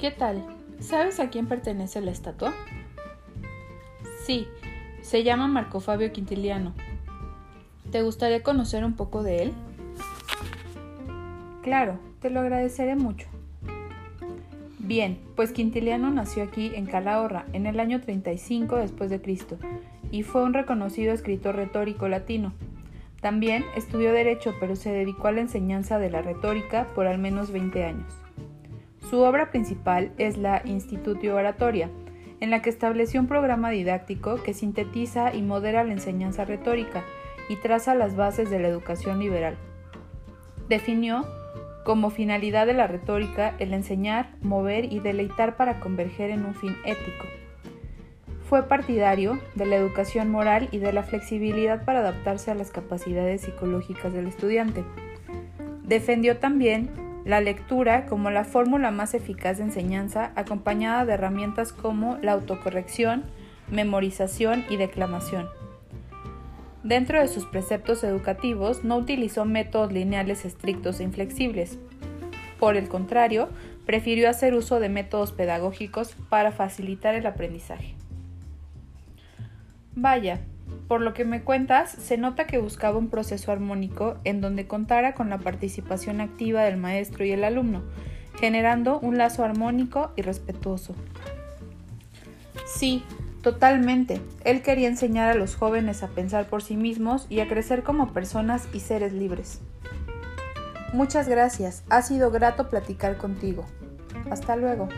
¿Qué tal? ¿Sabes a quién pertenece la estatua? Sí, se llama Marco Fabio Quintiliano. ¿Te gustaría conocer un poco de él? Claro, te lo agradeceré mucho. Bien, pues Quintiliano nació aquí en Calahorra en el año 35 después de Cristo y fue un reconocido escritor retórico latino. También estudió derecho, pero se dedicó a la enseñanza de la retórica por al menos 20 años. Su obra principal es la Institutio Oratoria, en la que estableció un programa didáctico que sintetiza y modera la enseñanza retórica y traza las bases de la educación liberal. Definió como finalidad de la retórica el enseñar, mover y deleitar para converger en un fin ético. Fue partidario de la educación moral y de la flexibilidad para adaptarse a las capacidades psicológicas del estudiante. Defendió también la lectura como la fórmula más eficaz de enseñanza, acompañada de herramientas como la autocorrección, memorización y declamación. Dentro de sus preceptos educativos no utilizó métodos lineales estrictos e inflexibles. Por el contrario, prefirió hacer uso de métodos pedagógicos para facilitar el aprendizaje. Vaya, por lo que me cuentas, se nota que buscaba un proceso armónico en donde contara con la participación activa del maestro y el alumno, generando un lazo armónico y respetuoso. Sí, totalmente. Él quería enseñar a los jóvenes a pensar por sí mismos y a crecer como personas y seres libres. Muchas gracias, ha sido grato platicar contigo. Hasta luego.